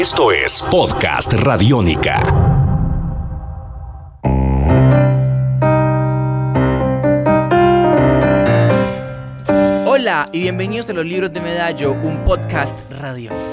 Esto es Podcast Radiónica. Hola y bienvenidos a los libros de Medallo, un podcast radiónica.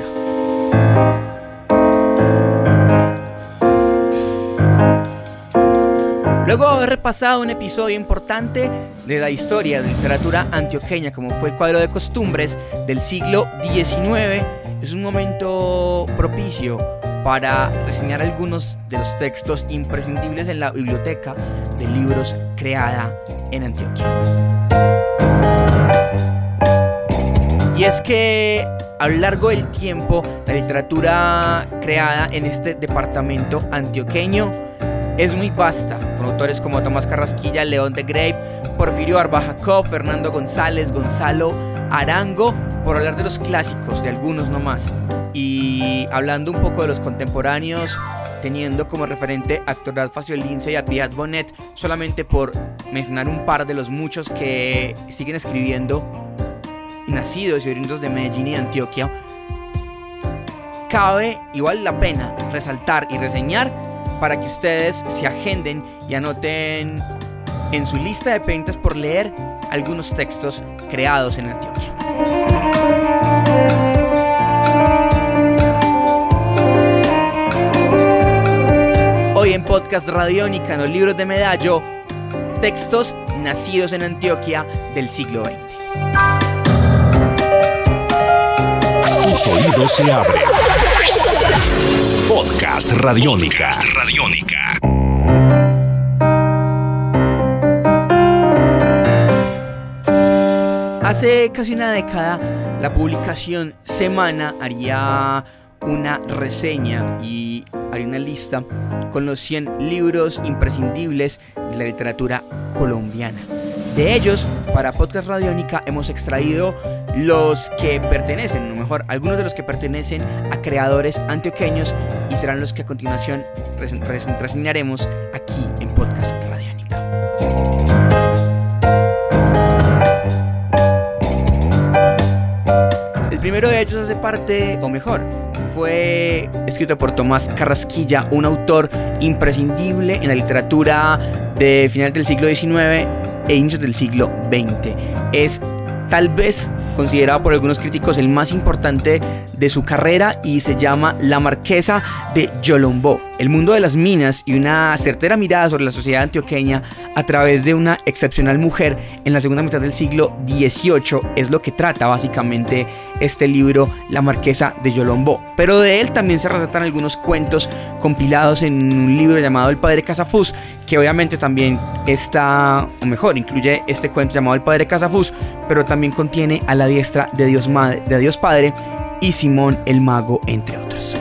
Luego de haber repasado un episodio importante de la historia de literatura antioqueña, como fue el cuadro de costumbres del siglo XIX, es un momento propicio para reseñar algunos de los textos imprescindibles en la biblioteca de libros creada en Antioquia. Y es que a lo largo del tiempo, la literatura creada en este departamento antioqueño es muy vasta, con autores como Tomás Carrasquilla, León de Grave, Porfirio Arbajacó, Fernando González, Gonzalo Arango, por hablar de los clásicos, de algunos nomás. Y hablando un poco de los contemporáneos, teniendo como referente a Héctor Lince y a Piat Bonet, solamente por mencionar un par de los muchos que siguen escribiendo, nacidos y oriundos de Medellín y Antioquia, cabe igual la pena resaltar y reseñar para que ustedes se agenden y anoten en su lista de pendientes por leer algunos textos creados en Antioquia. Hoy en Podcast Radiónica, en los libros de Medallo, textos nacidos en Antioquia del siglo XX. Tus oídos se abren Podcast Radiónica. Radiónica. Hace casi una década, la publicación Semana haría una reseña y haría una lista con los 100 libros imprescindibles de la literatura colombiana. De ellos, para Podcast Radiónica hemos extraído los que pertenecen, o mejor, algunos de los que pertenecen a creadores antioqueños y serán los que a continuación reseñaremos aquí primero de ellos hace parte, o mejor, fue escrito por Tomás Carrasquilla, un autor imprescindible en la literatura de final del siglo XIX e inicios del siglo XX. Es tal vez considerado por algunos críticos el más importante de su carrera y se llama La Marquesa de Yolombó. El mundo de las minas y una certera mirada sobre la sociedad antioqueña a través de una excepcional mujer en la segunda mitad del siglo XVIII es lo que trata básicamente este libro La Marquesa de Yolombó. Pero de él también se resaltan algunos cuentos compilados en un libro llamado El Padre Casafús, que obviamente también está, o mejor, incluye este cuento llamado El Padre Casafús, pero también contiene a la diestra de Dios, de Dios Padre y Simón el Mago, entre otros.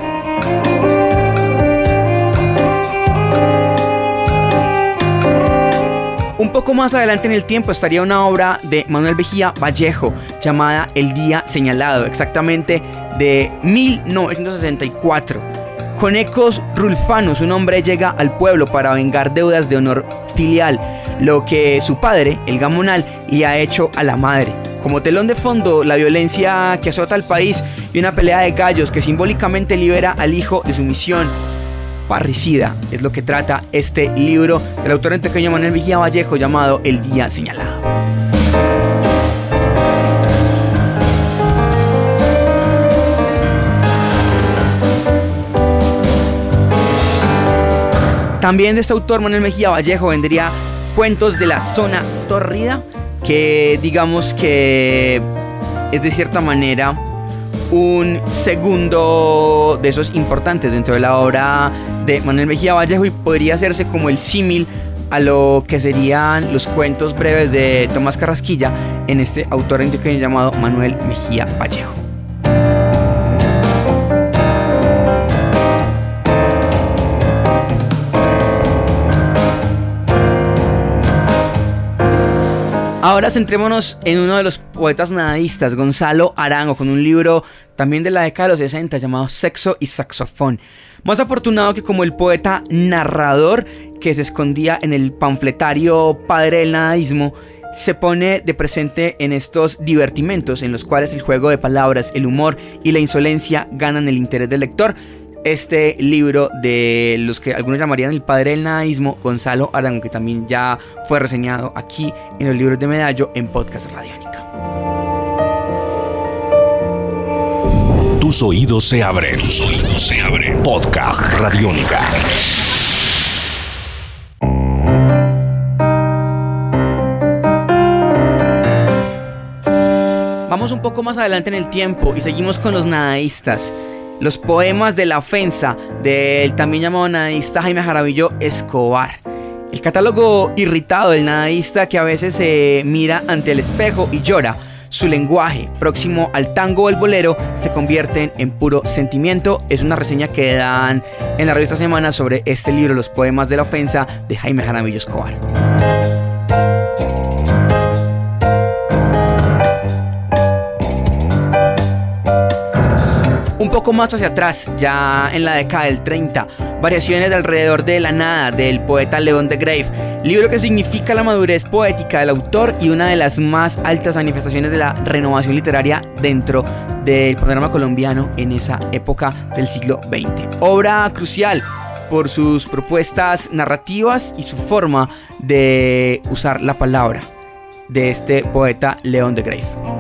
Poco más adelante en el tiempo estaría una obra de Manuel Vejía Vallejo llamada El Día Señalado, exactamente de 1964. Con ecos rulfanos, un hombre llega al pueblo para vengar deudas de honor filial, lo que su padre, el Gamonal, le ha hecho a la madre. Como telón de fondo, la violencia que azota al país y una pelea de gallos que simbólicamente libera al hijo de su misión. Parricida es lo que trata este libro del autor antioqueño Manuel Vigía Vallejo llamado El Día Señalado. También de este autor, Manuel Mejía Vallejo, vendría Cuentos de la Zona Torrida, que digamos que es de cierta manera un segundo de esos importantes dentro de la obra de Manuel Mejía Vallejo y podría hacerse como el símil a lo que serían los cuentos breves de Tomás Carrasquilla en este autor antioqueño llamado Manuel Mejía Vallejo. Ahora centrémonos en uno de los poetas nadistas, Gonzalo Arango, con un libro también de la década de los 60 llamado Sexo y Saxofón. Más afortunado que como el poeta narrador que se escondía en el panfletario padre del nadaísmo, se pone de presente en estos divertimentos en los cuales el juego de palabras, el humor y la insolencia ganan el interés del lector. Este libro de los que algunos llamarían el padre del nadaísmo, Gonzalo Arango, que también ya fue reseñado aquí en los libros de Medallo en Podcast Radiónica. Tus oídos se abren. Tus oídos se abren. Podcast Radiónica. Vamos un poco más adelante en el tiempo y seguimos con los nadaístas. Los poemas de la ofensa del también llamado nadaísta Jaime Jarabillo Escobar. El catálogo irritado del nadaísta que a veces se mira ante el espejo y llora. Su lenguaje, próximo al tango o el bolero, se convierten en puro sentimiento. Es una reseña que dan en la revista Semana sobre este libro, Los Poemas de la Ofensa, de Jaime Jaramillo Escobar. Un poco más hacia atrás, ya en la década del 30, Variaciones de alrededor de la nada del poeta León de Grave, libro que significa la madurez poética del autor y una de las más altas manifestaciones de la renovación literaria dentro del panorama colombiano en esa época del siglo XX. Obra crucial por sus propuestas narrativas y su forma de usar la palabra de este poeta León de Grave.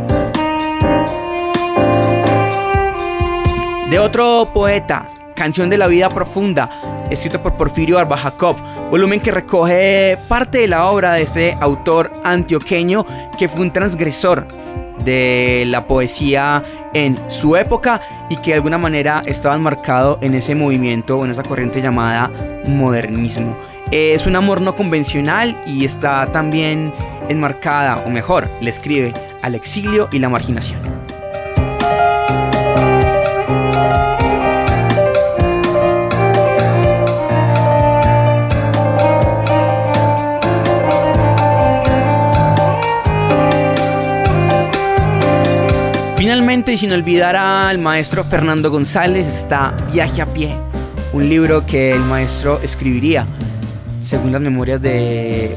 De otro poeta, Canción de la Vida Profunda, escrito por Porfirio Barba Jacob, volumen que recoge parte de la obra de este autor antioqueño que fue un transgresor de la poesía en su época y que de alguna manera estaba enmarcado en ese movimiento, en esa corriente llamada modernismo. Es un amor no convencional y está también enmarcada, o mejor, le escribe al exilio y la marginación. Finalmente, y sin olvidar al maestro Fernando González, está Viaje a pie, un libro que el maestro escribiría, según las memorias de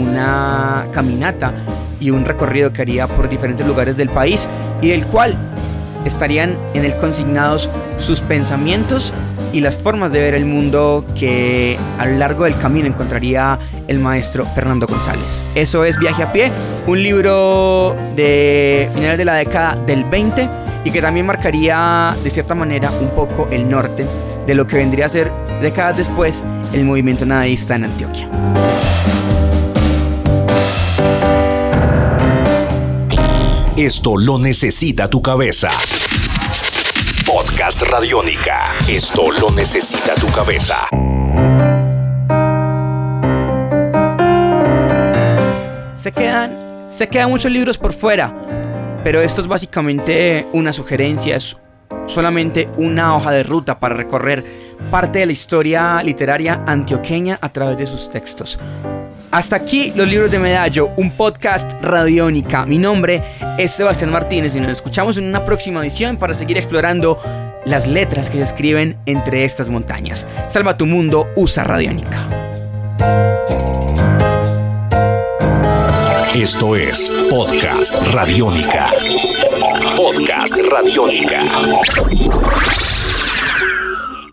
una caminata y un recorrido que haría por diferentes lugares del país y del cual estarían en él consignados sus pensamientos y las formas de ver el mundo que a lo largo del camino encontraría el maestro Fernando González. Eso es Viaje a pie, un libro de finales de la década del 20 y que también marcaría de cierta manera un poco el norte de lo que vendría a ser décadas después el movimiento nadaísta en Antioquia. Esto lo necesita tu cabeza. Podcast Radiónica. Esto lo necesita tu cabeza. Se quedan, se quedan muchos libros por fuera, pero esto es básicamente una sugerencia, es solamente una hoja de ruta para recorrer parte de la historia literaria antioqueña a través de sus textos. Hasta aquí los libros de Medallo, un podcast radiónica. Mi nombre es Sebastián Martínez y nos escuchamos en una próxima edición para seguir explorando las letras que se escriben entre estas montañas. Salva tu mundo, usa radiónica. Esto es Podcast Radiónica. Podcast Radiónica.